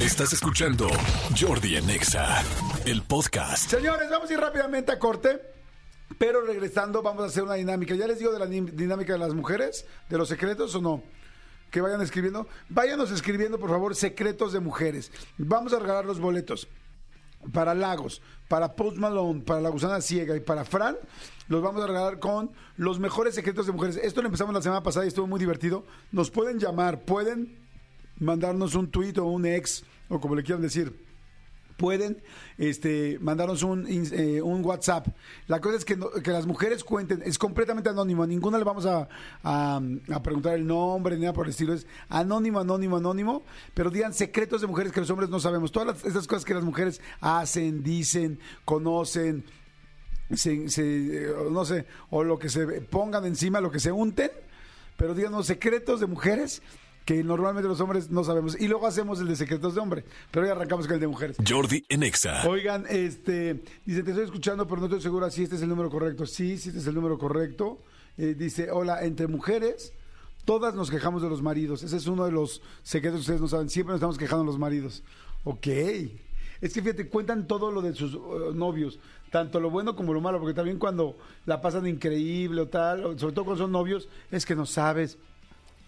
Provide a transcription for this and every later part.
Estás escuchando Jordi en Exa, el podcast. Señores, vamos a ir rápidamente a corte. Pero regresando, vamos a hacer una dinámica. ¿Ya les digo de la dinámica de las mujeres? ¿De los secretos o no? Que vayan escribiendo. Váyanos escribiendo, por favor, secretos de mujeres. Vamos a regalar los boletos. Para Lagos, para Post Malone, para La Gusana Ciega y para Fran, los vamos a regalar con los mejores secretos de mujeres. Esto lo empezamos la semana pasada y estuvo muy divertido. Nos pueden llamar, pueden mandarnos un tweet o un ex, o como le quieran decir pueden este, mandarnos un, eh, un WhatsApp. La cosa es que, no- que las mujeres cuenten, es completamente anónimo, a ninguna le vamos a, a- a preguntar el nombre ni nada por el estilo, es anónimo, anónimo, anónimo, pero digan secretos de mujeres que los hombres no sabemos. Todas las- esas cosas que las mujeres hacen, dicen, conocen, se, se, eh, no sé, o lo que se pongan encima, lo que se unten, pero díganos secretos de mujeres que normalmente los hombres no sabemos. Y luego hacemos el de secretos de hombre, pero hoy arrancamos con el de mujeres. Jordi en Exa. Oigan, este, dice, te estoy escuchando, pero no estoy segura si este es el número correcto. Sí, sí, este es el número correcto. Eh, dice, hola, entre mujeres, todas nos quejamos de los maridos. Ese es uno de los secretos que ustedes no saben. Siempre nos estamos quejando de los maridos. Ok. Es que fíjate, cuentan todo lo de sus uh, novios, tanto lo bueno como lo malo, porque también cuando la pasan increíble o tal, sobre todo cuando son novios, es que no sabes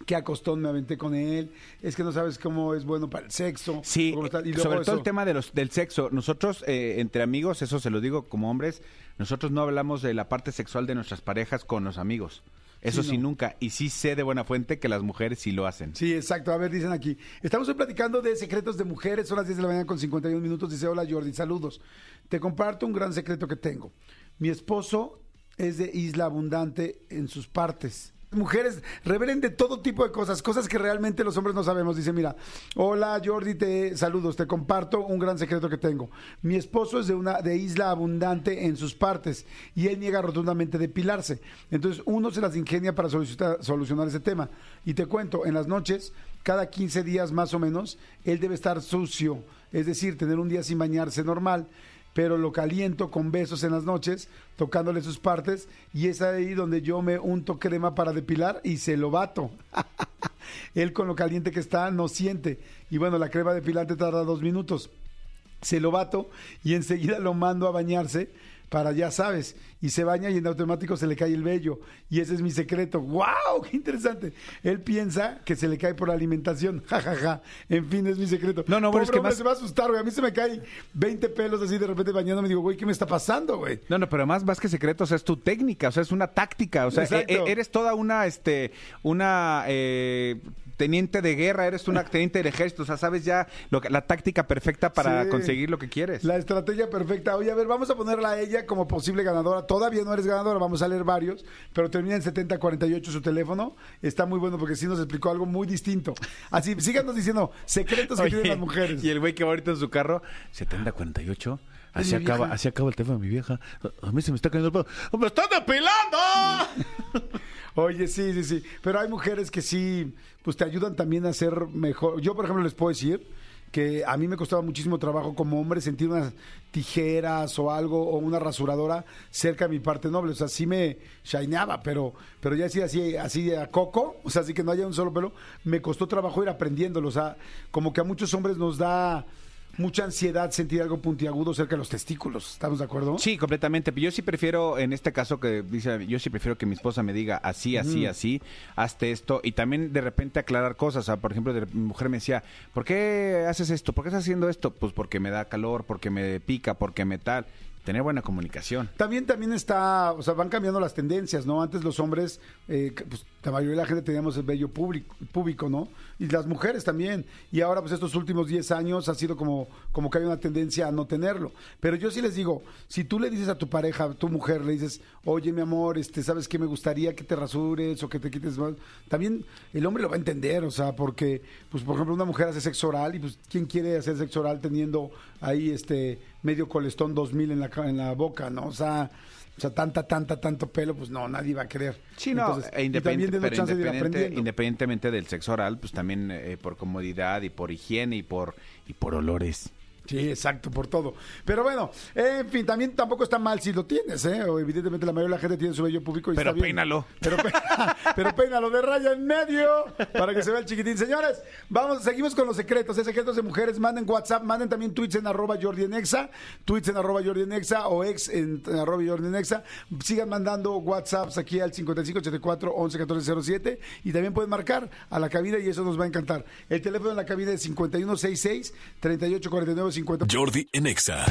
qué acostón me aventé con él, es que no sabes cómo es bueno para el sexo. Sí, o cómo está- y luego sobre todo eso. el tema de los, del sexo. Nosotros, eh, entre amigos, eso se lo digo como hombres, nosotros no hablamos de la parte sexual de nuestras parejas con los amigos. Eso Sí, sí, no. nunca. Y sí sé de buena fuente que las mujeres sí lo hacen. Sí, exacto. A ver, dicen aquí. Estamos hoy platicando de secretos de mujeres. Son las 10 de la mañana con 51 minutos. Dice, hola Jordi, saludos. Te comparto un gran secreto que tengo. Mi esposo es de Isla Abundante en sus partes. Mujeres revelen de todo tipo de cosas, cosas que realmente los hombres no sabemos. Dice, mira, hola Jordi, te saludos, te comparto un gran secreto que tengo. Mi esposo es de una de isla abundante en sus partes y él niega rotundamente depilarse. Entonces uno se las ingenia para solucionar, ese tema. Y te cuento, en las noches, cada 15 días más o menos, él debe estar sucio, es decir, tener un día sin bañarse normal pero lo caliento con besos en las noches, tocándole sus partes, y es ahí donde yo me unto crema para depilar y se lo bato. Él con lo caliente que está no siente. Y bueno, la crema depilante tarda dos minutos. Se lo bato y enseguida lo mando a bañarse para ya sabes, y se baña y en automático se le cae el vello. Y ese es mi secreto. ¡Wow! ¡Qué interesante! Él piensa que se le cae por la alimentación. Ja, ja, ja. En fin, es mi secreto. No, no, Pobre es que hombre, más- se va a asustar, güey. A mí se me cae 20 pelos así de repente bañándome. Digo, güey, ¿qué me está pasando, güey? No, no, pero más, más que secretos es tu técnica, o sea, es una táctica, o sea, e- e- eres toda una, este, una eh, teniente de guerra, eres una teniente del ejército, o sea, sabes ya lo que- la táctica perfecta para Sí. conseguir lo que quieres. La estrategia perfecta. Oye, a ver, vamos a ponerla a ella como posible ganadora. Todavía no eres ganadora, vamos a leer varios, pero termina en 7048 su teléfono. Está muy bueno porque sí nos explicó algo muy distinto. Así, síganos diciendo secretos que Oye, tienen las mujeres. Y el güey que va ahorita en su carro, 7048. Así acaba, así acaba el teléfono de mi vieja. A mí se me está cayendo el pelo. ¡Me están depilando! Oye, sí, sí, sí. Pero hay mujeres que sí, pues te ayudan también a ser mejor. Yo, por ejemplo, les puedo decir que a mí me costaba muchísimo trabajo como hombre sentir unas tijeras o algo o una rasuradora cerca de mi parte noble. O sea, sí me shineaba, pero, pero ya así, así, así a coco, o sea, así que no haya un solo pelo, me costó trabajo ir aprendiéndolo. O sea, como que a muchos hombres nos da mucha ansiedad sentir algo puntiagudo cerca de los testículos. ¿Estamos de acuerdo? Sí, completamente. Pero yo sí prefiero, en este caso que dice, yo sí prefiero que mi esposa me diga así, así, así, hazte esto. Y también de repente aclarar cosas. O sea, por ejemplo, de- mi mujer me decía, ¿por qué haces esto? ¿Por qué estás haciendo esto? Pues porque me da calor, porque me pica, porque me tal. Tener buena comunicación. También, también está, o sea, van cambiando las tendencias, ¿no? Antes los hombres, eh, pues la mayoría de la gente teníamos el vello público, público, ¿no? Y las mujeres también. Y ahora, pues estos últimos 10 años ha sido como, como que hay una tendencia a no tenerlo. Pero yo sí les digo, si tú le dices a tu pareja, a tu mujer, le dices, oye, mi amor, este, ¿sabes qué? Me gustaría que te rasures o que te quites más. También el hombre lo va a entender, o sea, porque, pues, por ejemplo, una mujer hace sexo oral y, pues, ¿quién quiere hacer sexo oral teniendo ahí, este, medio colestón 2000 en la, en la boca, ¿no? O sea, o sea, tanta, tanta, tanto pelo, pues no, nadie va a querer. Sí, no, Entonces, e pero de independiente- aprendiendo. independientemente del sexo oral, pues también eh, por comodidad y por higiene y por, y por olores. Sí, exacto, por todo. Pero bueno, en fin, también tampoco está mal si lo tienes, ¿eh? O evidentemente la mayoría de la gente tiene su vello público y Pero está bien. peínalo. Pero, pe- pero peínalo de raya en medio para que se vea el chiquitín. Señores, vamos, seguimos con los secretos. ¿eh? Secretos de mujeres, manden WhatsApp, manden también tweets en arroba Jordi en Exa, tweets en arroba Jordi en Exa o ex en, en arroba Jordi en Exa. Sigan mandando WhatsApps aquí al 5584 111407 y también pueden marcar a la cabina y eso nos va a encantar. El teléfono de la cabina es 5166 3849 50. Jordi en Exa.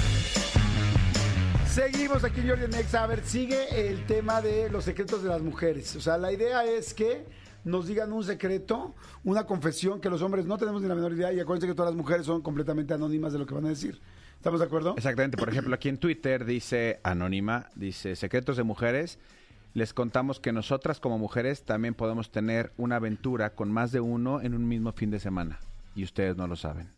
Seguimos aquí en Jordi en Exa. A ver, sigue el tema de los secretos de las mujeres. O sea, la idea es que nos digan un secreto, una confesión que los hombres no tenemos ni la menor idea y acuérdense que todas las mujeres son completamente anónimas de lo que van a decir. ¿Estamos de acuerdo? Exactamente. Por ejemplo, aquí en Twitter dice Anónima, dice Secretos de Mujeres. Les contamos que nosotras como mujeres también podemos tener una aventura con más de uno en un mismo fin de semana. Y ustedes no lo saben.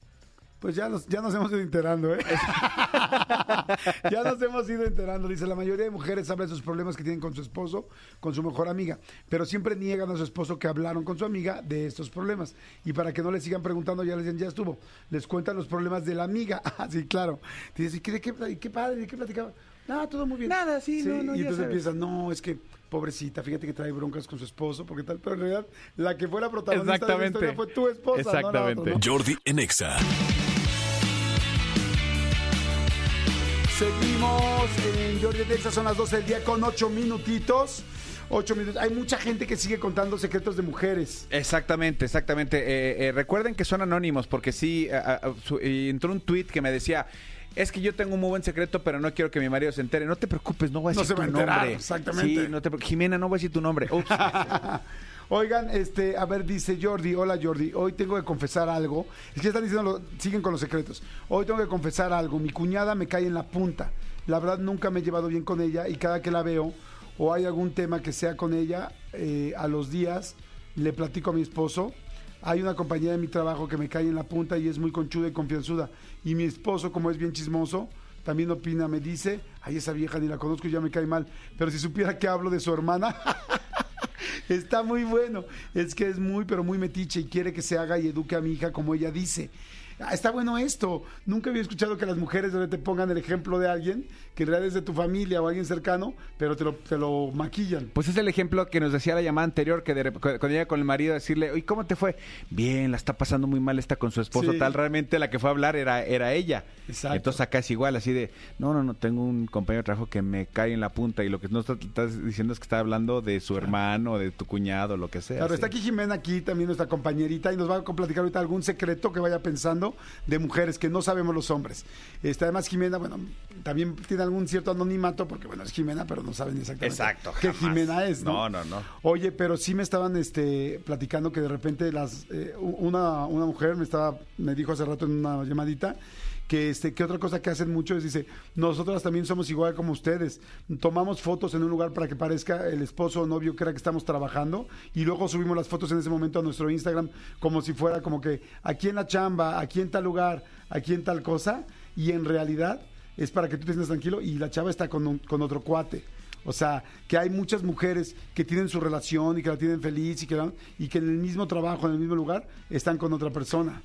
Pues ya nos, ya nos hemos ido enterando, ¿eh? ya nos hemos ido enterando. Dice, la mayoría de mujeres hablan de sus problemas que tienen con su esposo, con su mejor amiga, pero siempre niegan a su esposo que hablaron con su amiga de estos problemas. Y para que no le sigan preguntando, ya les dicen, ya estuvo. Les cuentan los problemas de la amiga. Ah, sí, claro. Dice, ¿y qué, qué, y qué padre? ¿De qué platicaba? Nada, todo muy bien. Nada, sí, no, no, Y ya entonces sabes. empieza, no, es que, pobrecita, fíjate que trae broncas con su esposo, porque tal, pero en realidad, la que fue la protagonista de la Exactamente. historia fue tu esposa, Exactamente. ¿no? Jordi en Seguimos en Jordi Texas, son las 12 del día con 8 minutitos. 8 minutos. Hay mucha gente que sigue contando secretos de mujeres. Exactamente, exactamente. Eh, eh, recuerden que son anónimos porque sí, su- entró un tweet que me decía, es que yo tengo un muy buen secreto, pero no quiero que mi marido se entere. No te preocupes, no voy a No decir va tu a enterar, nombre. exactamente. Sí, no te Jimena, no voy a decir tu nombre. Ups. Oigan, este, a ver, dice Jordi, hola Jordi, hoy tengo que confesar algo. Es que están diciendo, siguen con los secretos. Hoy tengo que confesar algo. Mi cuñada me cae en la punta. La verdad nunca me he llevado bien con ella y cada que la veo o hay algún tema que sea con ella, eh, a los días le platico a mi esposo. Hay una compañera de mi trabajo que me cae en la punta y es muy conchuda y confianzuda. Y mi esposo, como es bien chismoso, también opina, me dice, ay, esa vieja ni la conozco y ya me cae mal. Pero si supiera que hablo de su hermana, Está muy bueno. Es que es muy, pero muy metiche y quiere que se haga y eduque a mi hija como ella dice. Ah, está bueno esto. Nunca había escuchado que las mujeres te pongan el ejemplo de alguien que en realidad es de tu familia o alguien cercano, pero te lo, te lo maquillan. Pues es el ejemplo que nos decía la llamada anterior, que de cuando llega con el marido a decirle, oye, ¿cómo te fue? Bien, la está pasando muy mal, está con su esposo, Sí. tal. Realmente la que fue a hablar era, era ella. Exacto. Entonces acá es igual, así de, no, no, no, tengo un compañero de trabajo que me cae en la punta y lo que no está- estás diciendo es que está hablando de su hermano, de tu cuñado, lo que sea. Claro, sí. está aquí Jimena, aquí también nuestra compañerita, y nos va a platicar ahorita algún secreto que vaya pensando de mujeres que no sabemos los hombres. Este, además, Jimena, bueno, también tiene algún cierto anonimato, porque bueno, es Jimena, pero no saben exactamente Exacto, qué jamás. Jimena es, ¿no? No, no, no. Oye, pero sí me estaban este, platicando que de repente las eh, una, una mujer me estaba, me dijo hace rato en una llamadita que este que otra cosa que hacen mucho es dice nosotras también somos igual como ustedes tomamos fotos en un lugar para que parezca el esposo o novio que era que estamos trabajando y luego subimos las fotos en ese momento a nuestro Instagram como si fuera como que aquí en la chamba aquí en tal lugar aquí en tal cosa y en realidad es para que tú te sientas tranquilo y la chava está con, un- con otro cuate o sea, que hay muchas mujeres que tienen su relación y que la tienen feliz y que, y que en el mismo trabajo, en el mismo lugar, están con otra persona.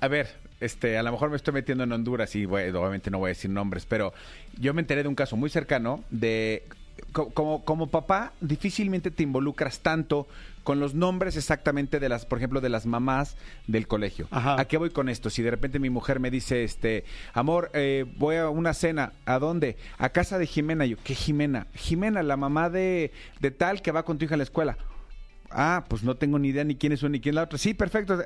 A, ver, este, a lo mejor me estoy metiendo en Honduras y bueno, obviamente no voy a decir nombres, pero yo me enteré de un caso muy cercano de co- como, como papá difícilmente te involucras tanto con los nombres exactamente de las, por ejemplo, de las mamás del colegio. Ajá. ¿A qué voy con esto? Si de repente mi mujer me dice, este, amor, eh, voy a una cena, ¿a dónde? A casa de Jimena. Yo, ¿qué Jimena? Jimena, la mamá de, de tal que va con tu hija a la escuela. Ah, pues no tengo ni idea ni quién es una ni quién es la otra. Sí, perfecto.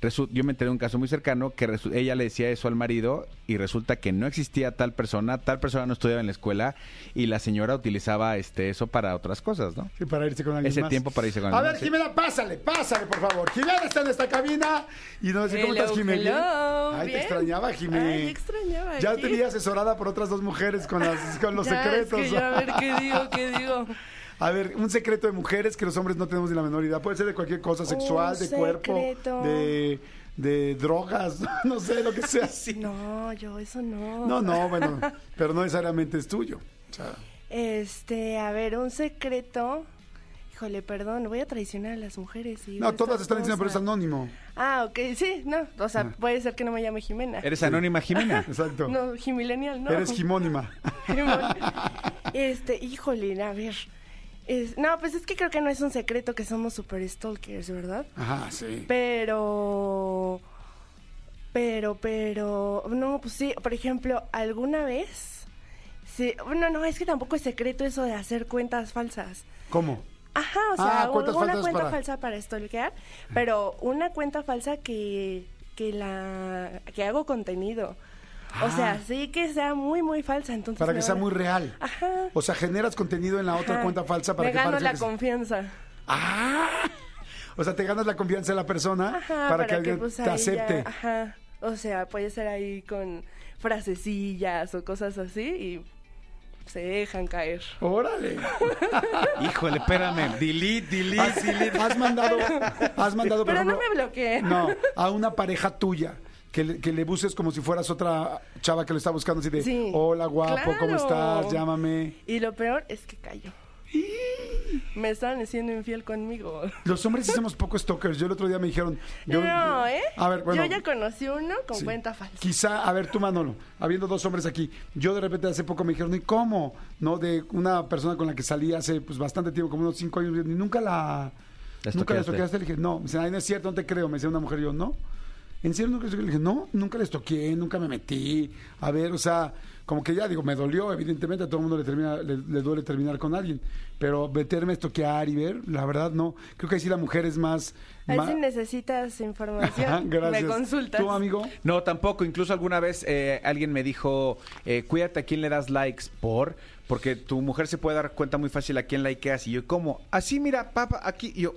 Yo me enteré de un caso muy cercano que resu- ella le decía eso al marido y resulta que no existía tal persona, tal persona no estudiaba en la escuela y la señora utilizaba este eso para otras cosas, ¿no? Sí, para irse con alguien Ese más. tiempo para irse con A alguien ver, más, sí. Jimena, pásale, pásale, por favor. Jimena está en esta cabina y nos dice, ¿cómo Hello, estás, Jimena? hello, Ay, te extrañaba, Jimena. Ay, extrañaba Ya aquí. te vi asesorada por otras dos mujeres con, las, con los Ya, secretos. Es que ya a ver qué digo, qué digo. A ver, un secreto de mujeres que los hombres no tenemos ni la menor idea. Puede ser de cualquier cosa sexual, Un de cuerpo, secreto. de, de drogas, no sé, lo que sea. No, yo eso no. No, no, bueno, pero no necesariamente es tuyo. O sea, Este, a ver, un secreto. Híjole, perdón, voy a traicionar a las mujeres. y No, todas están diciendo, pero es anónimo. Ah, ok, sí, no. O sea, puede ser que no me llame Jimena. Eres anónima, Jimena. Exacto. No, Jimilenial, no. Eres gimónima. este, híjole, a ver. Es- no, pues es que creo que no es un secreto que somos super stalkers, ¿verdad? Ajá, sí. Pero. Pero, pero. No, pues sí, por ejemplo, alguna vez. Sí, no, no, es que tampoco es secreto eso de hacer cuentas falsas. ¿Cómo? Ajá, o sea, Ah, una cuenta para- falsa para stalkear, pero una cuenta falsa que, que la que hago contenido. O sea, Ah. sí que sea muy, muy falsa. Entonces Para que sea a- muy real. Ajá. O sea, generas contenido en la otra Ajá. cuenta falsa para me que gano la que- confianza. ¡Ah! O sea, te ganas la confianza de la persona Ajá, para, que alguien pues, te ya- acepte. ajá. O sea, puede ser ahí con frasecillas o cosas así y se dejan caer. ¡Órale! Híjole, espérame. Delete, delete, Has, delete. has mandado, has mandado, por Pero no me bloqueen. no, a una pareja tuya. Que le, que le busques como si fueras otra chava que lo está buscando así de Sí. hola guapo, ¿cómo Claro. estás? Llámame. Y lo peor es que cayó. Me estaban siendo infiel conmigo. Los hombres hacemos poco stalkers. Yo el otro día me dijeron. Yo, no, ¿eh? A ver, bueno. Yo ya conocí uno con Sí. cuenta falsa. Quizá, a ver, tú Manolo, habiendo dos hombres aquí, yo de repente hace poco me dijeron, ¿y cómo? ¿No? De una persona con la que salí hace pues bastante tiempo, como unos cinco años, y nunca la... ¿La Nunca la estoqueaste? estoqueaste. Le dije, no. Me dice, ay, no es cierto, no te creo. Me decía una mujer, yo, no. ¿En serio nunca Le dije, no, nunca le estoqueé, nunca me metí. A ver, o sea, como que ya, digo, me dolió, evidentemente, a todo el mundo le, termina, le, le duele terminar con alguien. Pero meterme a estoquear y ver, la verdad, no. Creo que ahí sí la mujer es más... Ahí si necesitas información, Gracias. me consultas. ¿Tú, amigo? No, tampoco. Incluso alguna vez eh, alguien me dijo, eh, cuídate a quién le das likes por, porque tu mujer se puede dar cuenta muy fácil a quién likeas. Y yo, ¿cómo? Así, mira, papá, aquí. Y yo,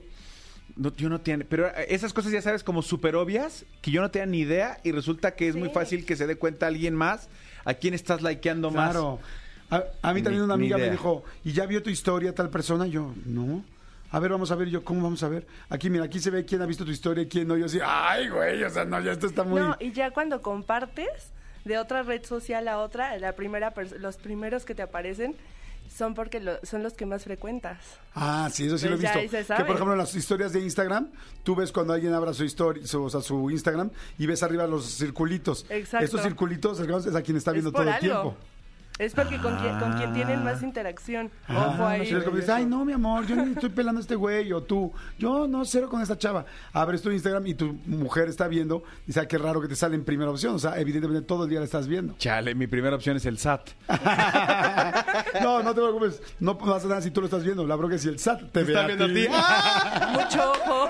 no, yo no tiene. Pero esas cosas ya sabes, como súper obvias, que yo no tenía ni idea. Y resulta que es muy fácil que se dé cuenta alguien más a quién estás likeando más. Claro. A, a mí también Ni- una amiga me dijo, ¿y ya vio tu historia tal persona? Yo, no. A ver, vamos a ver. Yo, ¿cómo vamos a ver? Aquí, mira, aquí se ve quién ha visto tu historia y quién no. Yo así, ay, güey, o sea, no, ya esto está muy... No, y ya cuando compartes de otra red social a otra, la primera los primeros que te aparecen son porque lo- son los que más frecuentas. Ah, sí, eso sí lo he visto. Que por ejemplo en las historias de Instagram, tú ves cuando alguien abra su historia, su, o sea, su Instagram y ves arriba los circulitos. Exacto. Estos circulitos es a quien está Es viendo todo el tiempo. Es porque con, quien, con quien tienen más interacción. Ajá. Ojo ahí. Como dices, ay, no, mi amor, yo ni estoy pelando a este güey, o tú, yo no, cero con esta chava. Abres tu Instagram y tu mujer está viendo, y sabe qué raro que te sale en primera opción. O sea, evidentemente todo el día la estás viendo. Chale, mi primera opción es el SAT. no, no te preocupes, no pasa nada si tú lo estás viendo. La bronca es si el SAT te ve está a viendo a ti. ti. Mucho ojo.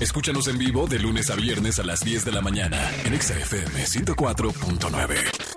Escúchanos en vivo de lunes a viernes a las 10 de la mañana en Exa FM 104.9.